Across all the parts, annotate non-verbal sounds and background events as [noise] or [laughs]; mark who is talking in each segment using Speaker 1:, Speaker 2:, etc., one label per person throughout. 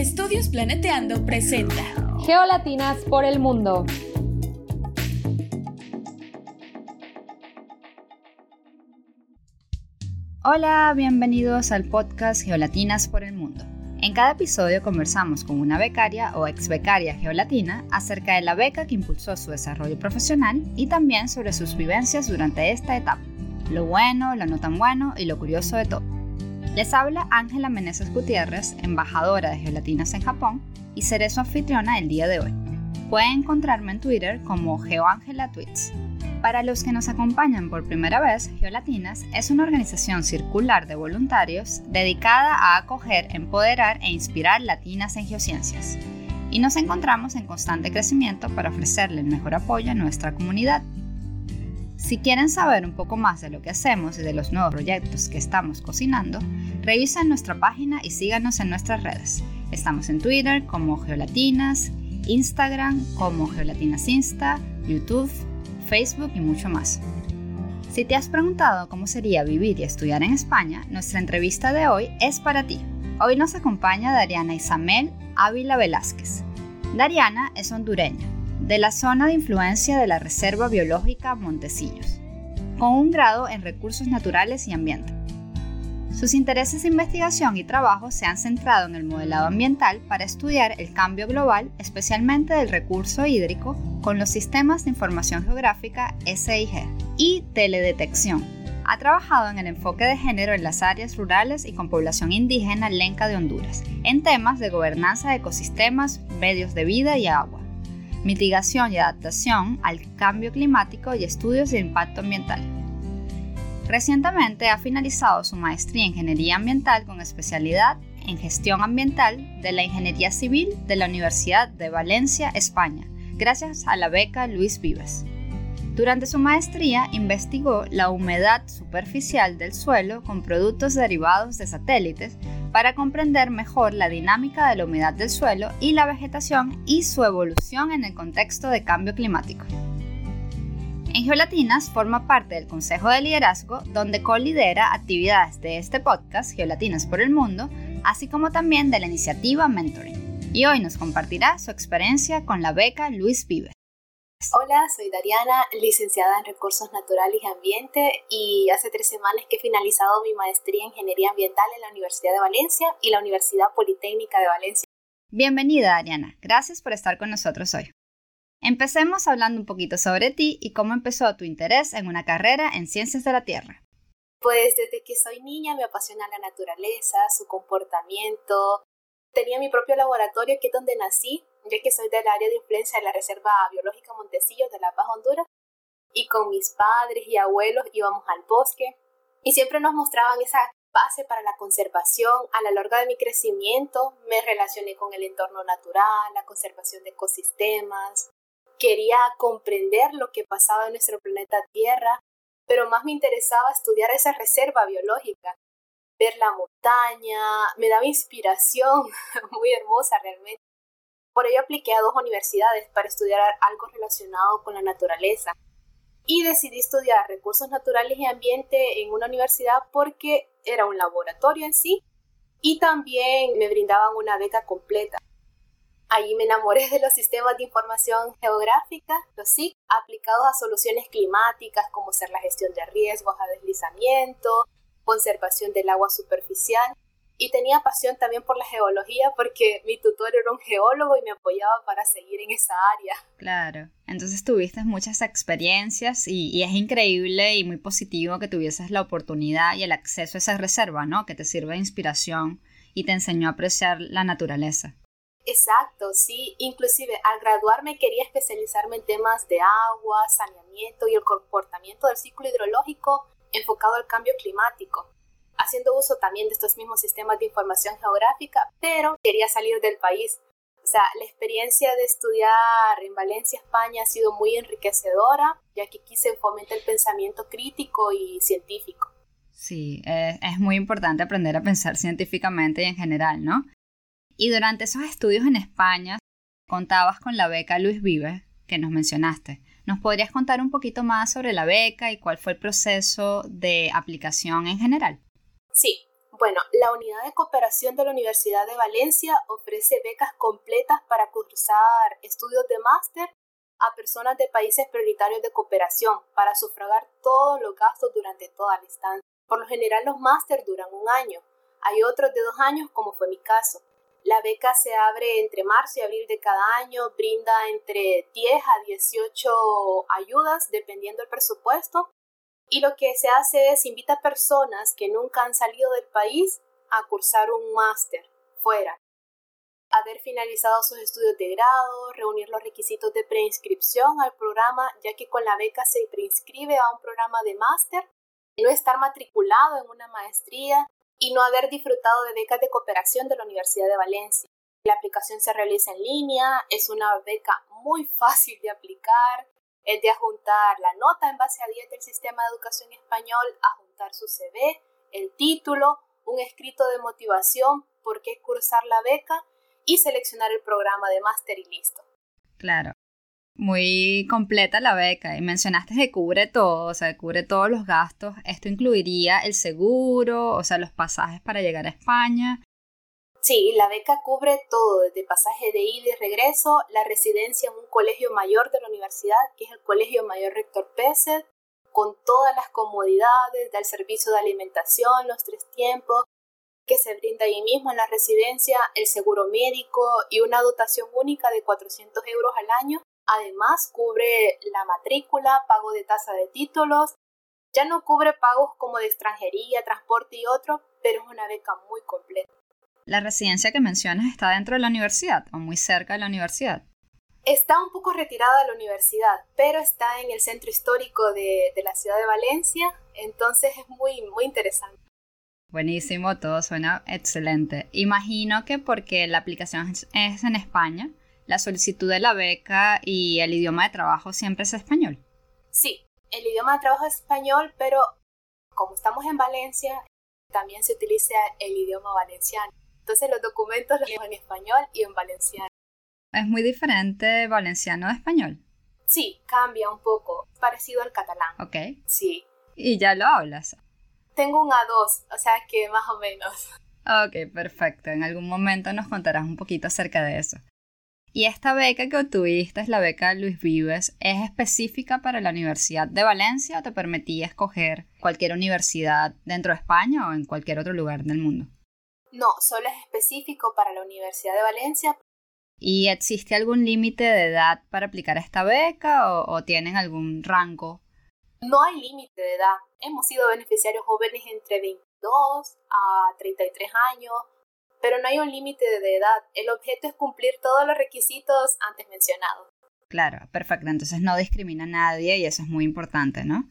Speaker 1: Estudios Planeteando presenta
Speaker 2: Geolatinas por el mundo.
Speaker 3: Hola, bienvenidos al podcast Geolatinas por el mundo. En cada episodio conversamos con una becaria o ex becaria geolatina acerca de la beca que impulsó su desarrollo profesional y también sobre sus vivencias durante esta etapa, lo bueno, lo no tan bueno y lo curioso de todo. Les habla Ángela Meneses Gutiérrez, embajadora de Geolatinas en Japón, y seré su anfitriona el día de hoy. Pueden encontrarme en Twitter como GeoAngelaTweets. Para los que nos acompañan por primera vez, Geolatinas es una organización circular de voluntarios dedicada a acoger, empoderar e inspirar latinas en geociencias. Y nos encontramos en constante crecimiento para ofrecerle el mejor apoyo a nuestra comunidad. Si quieren saber un poco más de lo que hacemos y de los nuevos proyectos que estamos cocinando, revisen nuestra página y síganos en nuestras redes. Estamos en Twitter como Geolatinas, Instagram como Geolatinas Insta, YouTube, Facebook y mucho más. Si te has preguntado cómo sería vivir y estudiar en España, nuestra entrevista de hoy es para ti. Hoy nos acompaña Dariana Isamel Ávila Velázquez. Dariana es hondureña, de la zona de influencia de la Reserva Biológica Montecillos, con un grado en recursos naturales y ambiente. Sus intereses de investigación y trabajo se han centrado en el modelado ambiental para estudiar el cambio global, especialmente del recurso hídrico, con los sistemas de información geográfica SIG y teledetección. Ha trabajado en el enfoque de género en las áreas rurales y con población indígena lenca de Honduras, en temas de gobernanza de ecosistemas, medios de vida y agua mitigación y adaptación al cambio climático y estudios de impacto ambiental. Recientemente ha finalizado su maestría en Ingeniería Ambiental con especialidad en Gestión Ambiental de la Ingeniería Civil de la Universidad de Valencia, España, gracias a la beca Luis Vives. Durante su maestría investigó la humedad superficial del suelo con productos derivados de satélites para comprender mejor la dinámica de la humedad del suelo y la vegetación y su evolución en el contexto de cambio climático. En Geolatinas forma parte del Consejo de Liderazgo, donde colidera actividades de este podcast, Geolatinas por el Mundo, así como también de la iniciativa Mentoring. Y hoy nos compartirá su experiencia con la beca Luis Vives.
Speaker 4: Hola, soy Dariana, licenciada en Recursos Naturales y Ambiente y hace tres semanas que he finalizado mi maestría en Ingeniería Ambiental en la Universidad de Valencia y la Universidad Politécnica de Valencia.
Speaker 3: Bienvenida, Dariana. Gracias por estar con nosotros hoy. Empecemos hablando un poquito sobre ti y cómo empezó tu interés en una carrera en Ciencias de la Tierra.
Speaker 4: Pues desde que soy niña me apasiona la naturaleza, su comportamiento. Tenía mi propio laboratorio que es donde nací ya que soy del área de influencia de la Reserva Biológica Montecillos de La Paz, Honduras, y con mis padres y abuelos íbamos al bosque y siempre nos mostraban esa base para la conservación. A lo largo de mi crecimiento me relacioné con el entorno natural, la conservación de ecosistemas. Quería comprender lo que pasaba en nuestro planeta Tierra, pero más me interesaba estudiar esa reserva biológica, ver la montaña, me daba inspiración [laughs] muy hermosa realmente. Por ello apliqué a dos universidades para estudiar algo relacionado con la naturaleza. Y decidí estudiar recursos naturales y ambiente en una universidad porque era un laboratorio en sí y también me brindaban una beca completa. Allí me enamoré de los sistemas de información geográfica, los SIC, aplicados a soluciones climáticas como ser la gestión de riesgos a deslizamiento, conservación del agua superficial y tenía pasión también por la geología porque mi tutor era un geólogo y me apoyaba para seguir en esa área.
Speaker 3: Claro, entonces tuviste muchas experiencias y, es increíble y muy positivo que tuvieses la oportunidad y el acceso a esa reserva, ¿no? Que te sirve de inspiración y te enseñó a apreciar la naturaleza.
Speaker 4: Exacto, sí. Inclusive al graduarme quería especializarme en temas de agua, saneamiento y el comportamiento del ciclo hidrológico enfocado al cambio climático haciendo uso también de estos mismos sistemas de información geográfica, pero quería salir del país. O sea, la experiencia de estudiar en Valencia, España, ha sido muy enriquecedora, ya que aquí se fomenta el pensamiento crítico y científico.
Speaker 3: Sí, es muy importante aprender a pensar científicamente y en general, ¿no? Y durante esos estudios en España, contabas con la beca Luis Vive, que nos mencionaste. ¿Nos podrías contar un poquito más sobre la beca y cuál fue el proceso de aplicación en general?
Speaker 4: Sí, Bueno, la unidad de cooperación de la Universidad de Valencia ofrece becas completas para cursar estudios de máster a personas de países prioritarios de cooperación para sufragar todos los gastos durante toda la estancia. Por lo general los máster duran un año, hay otros de dos años como fue mi caso. La beca se abre entre marzo y abril de cada año, brinda entre 10 a 18 ayudas dependiendo del presupuesto y lo que se hace es invita a personas que nunca han salido del país a cursar un máster fuera, haber finalizado sus estudios de grado, reunir los requisitos de preinscripción al programa, ya que con la beca se preinscribe a un programa de máster, no estar matriculado en una maestría y no haber disfrutado de becas de cooperación de la Universidad de Valencia. La aplicación se realiza en línea, es una beca muy fácil de aplicar, es de adjuntar la nota en base a 10 del sistema de educación español, adjuntar su CV, el título, un escrito de motivación, por qué cursar la beca y seleccionar el programa de máster y listo.
Speaker 3: Claro. Muy completa la beca y mencionaste que cubre todo, o sea, cubre todos los gastos. Esto incluiría el seguro, o sea, los pasajes para llegar a España,
Speaker 4: Sí, la beca cubre todo, desde pasaje de ida y regreso, la residencia en un colegio mayor de la universidad, que es el Colegio Mayor Rector Pérez, con todas las comodidades del servicio de alimentación, los tres tiempos, que se brinda ahí mismo en la residencia, el seguro médico y una dotación única de 400 euros al año. Además, cubre la matrícula, pago de tasa de títulos. Ya no cubre pagos como de extranjería, transporte y otro, pero es una beca muy completa.
Speaker 3: ¿La residencia que mencionas está dentro de la universidad o muy cerca de la universidad?
Speaker 4: Está un poco retirada de la universidad, pero está en el centro histórico de, la ciudad de Valencia, entonces es muy, muy interesante.
Speaker 3: Buenísimo, todo suena excelente. Imagino que porque la aplicación es en España, la solicitud de la beca y el idioma de trabajo siempre es español.
Speaker 4: Sí, el idioma de trabajo es español, pero como estamos en Valencia, también se utiliza el idioma valenciano. Entonces los documentos los leo en español y en valenciano.
Speaker 3: ¿Es muy diferente valenciano de español?
Speaker 4: Sí, cambia un poco, parecido al catalán.
Speaker 3: Ok.
Speaker 4: Sí.
Speaker 3: ¿Y ya lo hablas?
Speaker 4: Tengo un A2, o sea que más o menos.
Speaker 3: Ok, perfecto. En algún momento nos contarás un poquito acerca de eso. ¿Y esta beca que obtuviste, es la beca Luis Vives, es específica para la Universidad de Valencia o te permitía escoger cualquier universidad dentro de España o en cualquier otro lugar del mundo?
Speaker 4: No, solo es específico para la Universidad de Valencia.
Speaker 3: ¿Y existe algún límite de edad para aplicar esta beca o, tienen algún rango?
Speaker 4: No hay límite de edad. Hemos sido beneficiarios jóvenes entre 22 a 33 años, pero no hay un límite de edad. El objeto es cumplir todos los requisitos antes mencionados.
Speaker 3: Claro, perfecto. Entonces no discrimina a nadie y eso es muy importante, ¿no?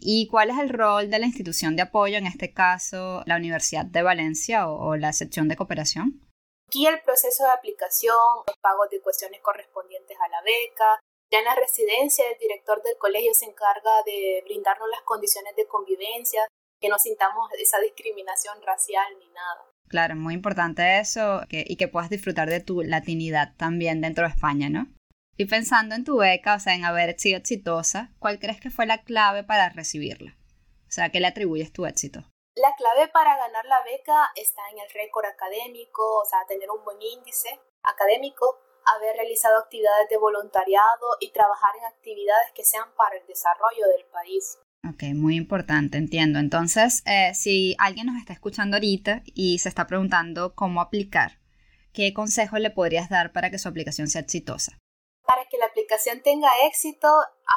Speaker 3: ¿Y cuál es el rol de la institución de apoyo, en este caso la Universidad de Valencia o, la sección de cooperación?
Speaker 4: Aquí el proceso de aplicación, los pagos de cuestiones correspondientes a la beca. Ya en la residencia, el director del colegio se encarga de brindarnos las condiciones de convivencia, que no sintamos esa discriminación racial ni nada.
Speaker 3: Claro, muy importante eso y que puedas disfrutar de tu latinidad también dentro de España, ¿no? Y pensando en tu beca, o sea, en haber sido exitosa, ¿cuál crees que fue la clave para recibirla? O sea, ¿qué le atribuyes tu éxito?
Speaker 4: La clave para ganar la beca está en el récord académico, o sea, tener un buen índice académico, haber realizado actividades de voluntariado y trabajar en actividades que sean para el desarrollo del país.
Speaker 3: Ok, muy importante, entiendo. Entonces, eh, si alguien nos está escuchando ahorita y se está preguntando cómo aplicar, ¿qué consejo le podrías dar para que su aplicación sea exitosa?
Speaker 4: Que la aplicación tenga éxito,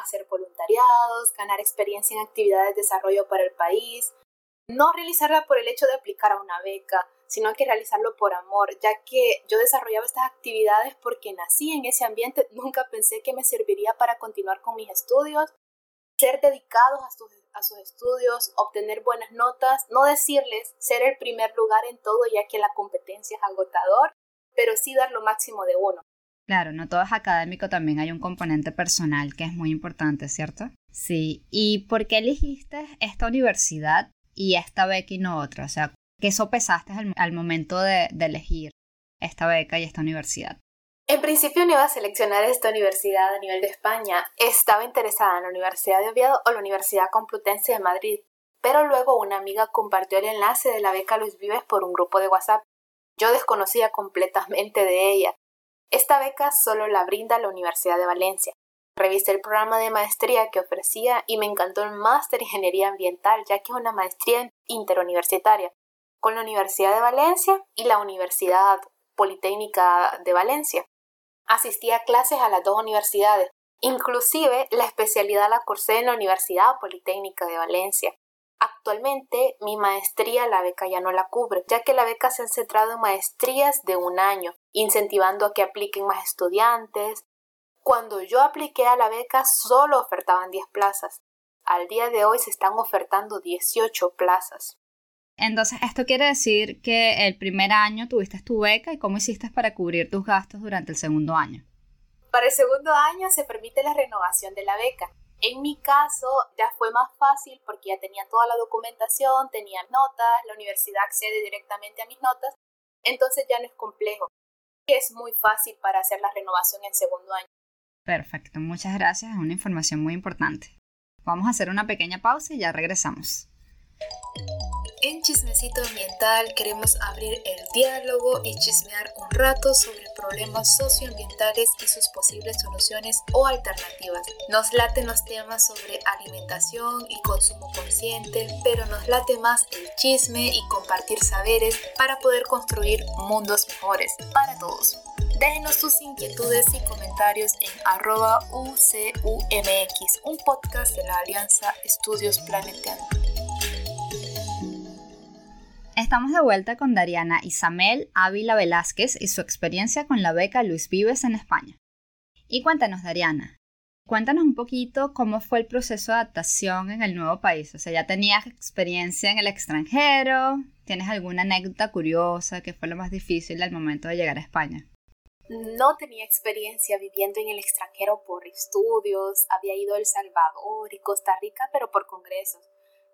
Speaker 4: hacer voluntariados, ganar experiencia en actividades de desarrollo para el país, no realizarla por el hecho de aplicar a una beca, sino que realizarlo por amor, ya que yo desarrollaba estas actividades porque nací en ese ambiente, [laughs] nunca pensé que me serviría para continuar con mis estudios, ser dedicados a sus estudios, obtener buenas notas, no decirles ser el primer lugar en todo ya que la competencia es agotador, pero sí dar lo máximo de uno.
Speaker 3: Claro, no todo es académico, también hay un componente personal que es muy importante, ¿cierto? Sí. ¿Y por qué elegiste esta universidad y esta beca y no otra? O sea, ¿qué sopesaste al, momento de, elegir esta beca y esta universidad?
Speaker 4: En principio no iba a seleccionar esta universidad a nivel de España. Estaba interesada en la Universidad de Oviedo o la Universidad Complutense de Madrid. pero luego una amiga compartió el enlace de la beca Luis Vives por un grupo de WhatsApp. Yo desconocía completamente de ella. Esta beca solo la brinda la Universidad de Valencia. Revisé el programa de maestría que ofrecía y me encantó el máster en ingeniería ambiental, ya que es una maestría interuniversitaria con la Universidad de Valencia y la Universidad Politécnica de Valencia. Asistí a clases a las dos universidades, inclusive la especialidad la cursé en la Universidad Politécnica de Valencia. Actualmente mi maestría la beca ya no la cubre, ya que la beca se ha centrado en maestrías de un año, incentivando a que apliquen más estudiantes. Cuando yo apliqué a la beca solo ofertaban 10 plazas. Al día de hoy se están ofertando 18 plazas.
Speaker 3: Entonces, esto quiere decir que el primer año tuviste tu beca y cómo hiciste para cubrir tus gastos durante el segundo año.
Speaker 4: Para el segundo año se permite la renovación de la beca. En mi caso ya fue más fácil porque ya tenía toda la documentación, tenía notas, la universidad accede directamente a mis notas, entonces ya no es complejo. Es muy fácil para hacer la renovación en segundo año.
Speaker 3: Perfecto, muchas gracias, es una información muy importante. Vamos a hacer una pequeña pausa y ya regresamos.
Speaker 4: En Chismecito Ambiental queremos abrir el diálogo y chismear un rato sobre problemas socioambientales y sus posibles soluciones o alternativas. Nos laten los temas sobre alimentación y consumo consciente, pero nos late más el chisme y compartir saberes para poder construir mundos mejores para todos. Déjenos sus inquietudes y comentarios en arroba UCUMX, un podcast de la Alianza Estudios Planetanos.
Speaker 3: Estamos de vuelta con Dariana Isamel Ávila Velázquez y su experiencia con la beca Luis Vives en España. Y cuéntanos, Dariana, cuéntanos un poquito cómo fue el proceso de adaptación en el nuevo país. O sea, ¿ya tenías experiencia en el extranjero? ¿Tienes alguna anécdota curiosa que fue lo más difícil al momento de llegar a España?
Speaker 4: No tenía experiencia viviendo en el extranjero por estudios, había ido a El Salvador y Costa Rica, pero por congresos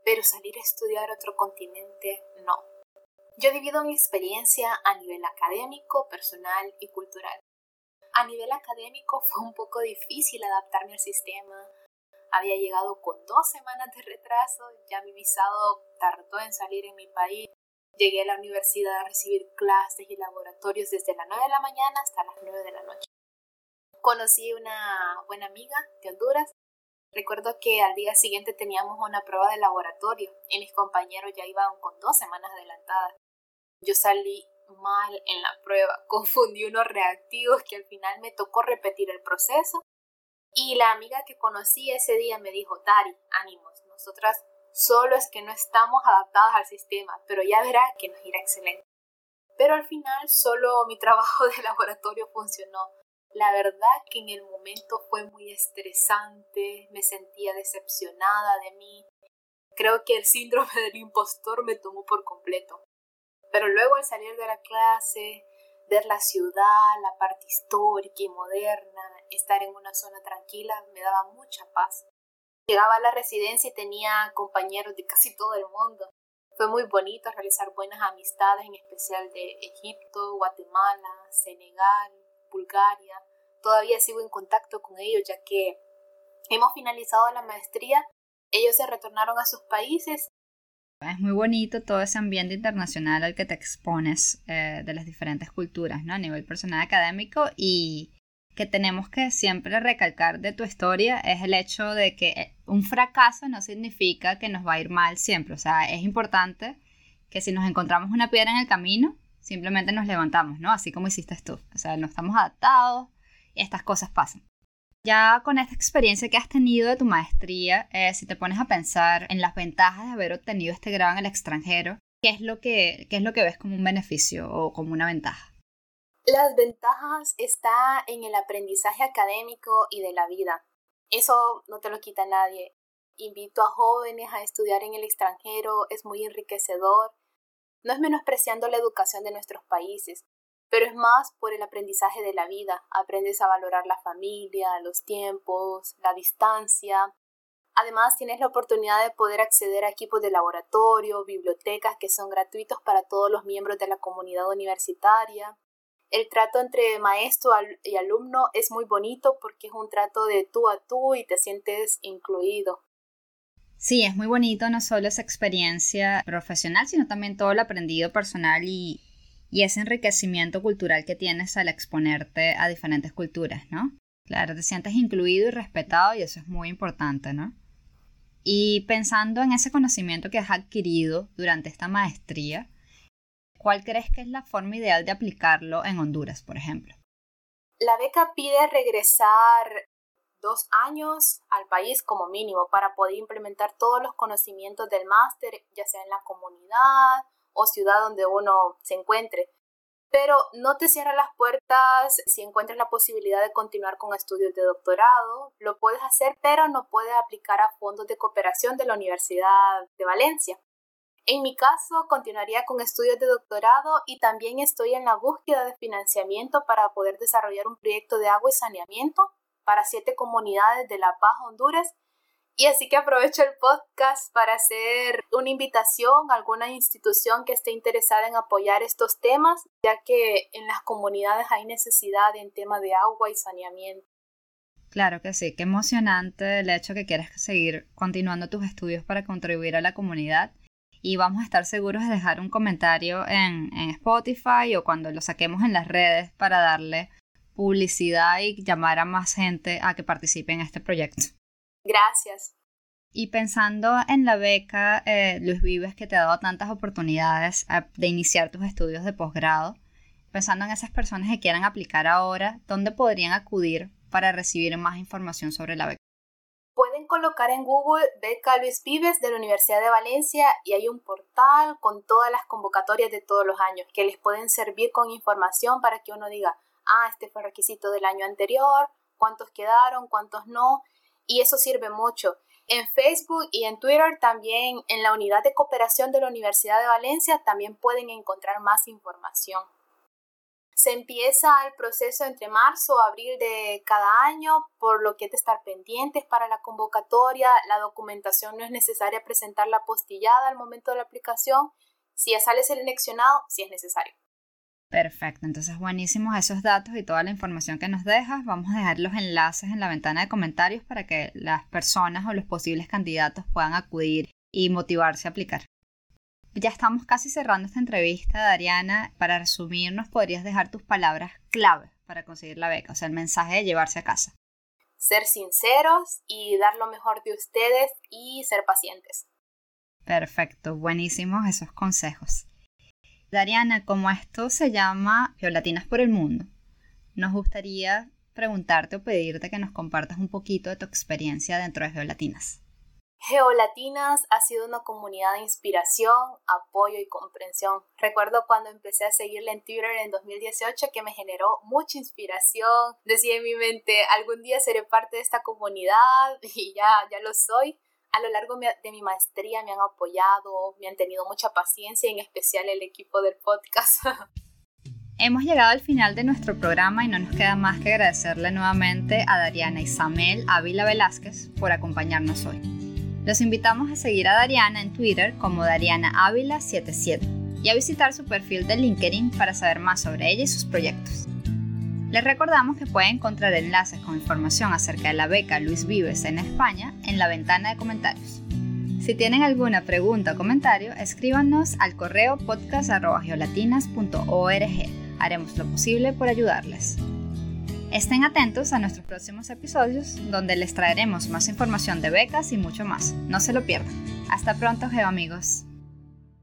Speaker 4: pero salir a estudiar a otro continente no. Yo he vivido mi experiencia a nivel académico, personal y cultural. A nivel académico [laughs] fue un poco difícil adaptarme al sistema. Había llegado con dos semanas de retraso, ya mi visado tardó en salir en mi país. Llegué a la universidad a recibir clases y laboratorios desde las 9 de la mañana hasta las 9 de la noche. Conocí una buena amiga de Honduras Recuerdo que al día siguiente teníamos una prueba de laboratorio y mis compañeros ya iban con dos semanas adelantadas. Yo salí mal en la prueba, [laughs] confundí unos reactivos que al final me tocó repetir el proceso y la amiga que conocí ese día me dijo, Dari, ánimos, nosotras solo es que no estamos adaptadas al sistema, pero ya verá que nos irá excelente. Pero al final solo mi [laughs] trabajo de laboratorio funcionó la verdad que en el momento fue muy estresante, me sentía decepcionada de mí. Creo que el síndrome del impostor me tomó por completo. Pero luego al salir de la clase, ver la ciudad, la parte histórica y moderna, estar en una zona tranquila, me daba mucha paz. Llegaba a la residencia y tenía compañeros de casi todo el mundo. Fue muy bonito realizar buenas amistades, en especial de Egipto, Guatemala, Senegal, Bulgaria. Todavía sigo en contacto con ellos ya que hemos finalizado la maestría. Ellos se retornaron a sus países.
Speaker 3: Es muy bonito todo ese ambiente internacional al que te expones eh, de las diferentes culturas, ¿no? A nivel personal académico y que tenemos que siempre recalcar de tu historia es el hecho de que eh, un fracaso no significa que nos va a ir mal siempre. O sea, es importante que si nos encontramos una piedra en el camino, simplemente nos levantamos, ¿no? Así como hiciste tú. O sea, no estamos adaptados y estas cosas pasan. Ya con esta experiencia que has tenido de tu maestría, eh, si te pones a pensar en las ventajas de haber obtenido este grado en el extranjero, ¿qué es lo que, qué es lo que ves como un beneficio o como una ventaja?
Speaker 4: Las ventajas están en el aprendizaje académico y de la vida. Eso no te lo quita nadie. Invito a jóvenes a estudiar en el extranjero, es muy enriquecedor no es menospreciando la educación de nuestros países, pero es más por el aprendizaje de la vida. Aprendes a valorar la familia, los tiempos, la distancia. Además, tienes la oportunidad de poder acceder a equipos de laboratorio, bibliotecas que son gratuitos para todos los miembros de la comunidad universitaria. El trato entre maestro y alumno es muy bonito porque es un trato de tú a tú y te sientes incluido.
Speaker 3: Sí, es muy bonito no solo esa experiencia profesional, sino también todo lo aprendido personal y, y ese enriquecimiento cultural que tienes al exponerte a diferentes culturas, ¿no? Claro, te sientes incluido y respetado y eso es muy importante, ¿no? Y pensando en ese conocimiento que has adquirido durante esta maestría, ¿cuál crees que es la forma ideal de aplicarlo en Honduras, por ejemplo?
Speaker 4: La beca pide regresar dos años al país como mínimo para poder implementar todos los conocimientos del máster, ya sea en la comunidad o ciudad donde uno se encuentre. Pero no te cierra las puertas si encuentras la posibilidad de continuar con estudios de doctorado. Lo puedes hacer, pero no puedes aplicar a fondos de cooperación de la Universidad de Valencia. En mi caso, continuaría con estudios de doctorado y también estoy en la búsqueda de financiamiento para poder desarrollar un proyecto de agua y saneamiento para siete comunidades de La Paz, Honduras. Y así que aprovecho el podcast para hacer una invitación a alguna institución que esté interesada en apoyar estos temas, ya que en las comunidades hay necesidad en tema de agua y saneamiento.
Speaker 3: Claro que sí, qué emocionante el hecho que quieras seguir continuando tus estudios para contribuir a la comunidad. Y vamos a estar seguros de dejar un comentario en, en Spotify o cuando lo saquemos en las redes para darle publicidad y llamar a más gente a que participe en este proyecto.
Speaker 4: Gracias.
Speaker 3: Y pensando en la beca eh, Luis Vives que te ha dado tantas oportunidades de iniciar tus estudios de posgrado, pensando en esas personas que quieran aplicar ahora, ¿dónde podrían acudir para recibir más información sobre la beca?
Speaker 4: Pueden colocar en Google Beca Luis Vives de la Universidad de Valencia y hay un portal con todas las convocatorias de todos los años que les pueden servir con información para que uno diga, ah, este fue requisito del año anterior, cuántos quedaron, cuántos no, y eso sirve mucho. En Facebook y en Twitter también, en la unidad de cooperación de la Universidad de Valencia, también pueden encontrar más información. Se empieza el proceso entre marzo o abril de cada año, por lo que hay que estar pendientes para la convocatoria. La documentación no es necesaria presentarla postillada al momento de la aplicación. Si ya sale seleccionado, si es necesario.
Speaker 3: Perfecto, entonces buenísimos esos datos y toda la información que nos dejas. Vamos a dejar los enlaces en la ventana de comentarios para que las personas o los posibles candidatos puedan acudir y motivarse a aplicar. Ya estamos casi cerrando esta entrevista, Dariana. Para resumirnos, podrías dejar tus palabras clave para conseguir la beca, o sea, el mensaje de llevarse a casa.
Speaker 4: Ser sinceros y dar lo mejor de ustedes y ser pacientes.
Speaker 3: Perfecto, buenísimos esos consejos. Dariana, como esto se llama Geolatinas por el Mundo, nos gustaría preguntarte o pedirte que nos compartas un poquito de tu experiencia dentro de Geolatinas.
Speaker 4: Geolatinas ha sido una comunidad de inspiración, apoyo y comprensión. Recuerdo cuando empecé a seguirla en Twitter en 2018 que me generó mucha inspiración. Decía en mi mente, algún día seré parte de esta comunidad [laughs] y ya, ya lo soy a lo largo de mi maestría me han apoyado, me han tenido mucha paciencia, en especial el equipo del podcast. [laughs]
Speaker 3: Hemos llegado al final de nuestro programa y no nos queda más que agradecerle nuevamente a Dariana Isamel Ávila Velázquez por acompañarnos hoy. Los invitamos a seguir a Dariana en Twitter como Dariana Ávila 77 y a visitar su perfil de LinkedIn para saber más sobre ella y sus proyectos. Les recordamos que pueden encontrar enlaces con información acerca de la beca Luis Vives en España en la ventana de comentarios. Si tienen alguna pregunta o comentario, escríbanos al correo podcast.geolatinas.org. Haremos lo posible por ayudarles. Estén atentos a nuestros próximos episodios donde les traeremos más información de becas y mucho más. No se lo pierdan. Hasta pronto, geoamigos.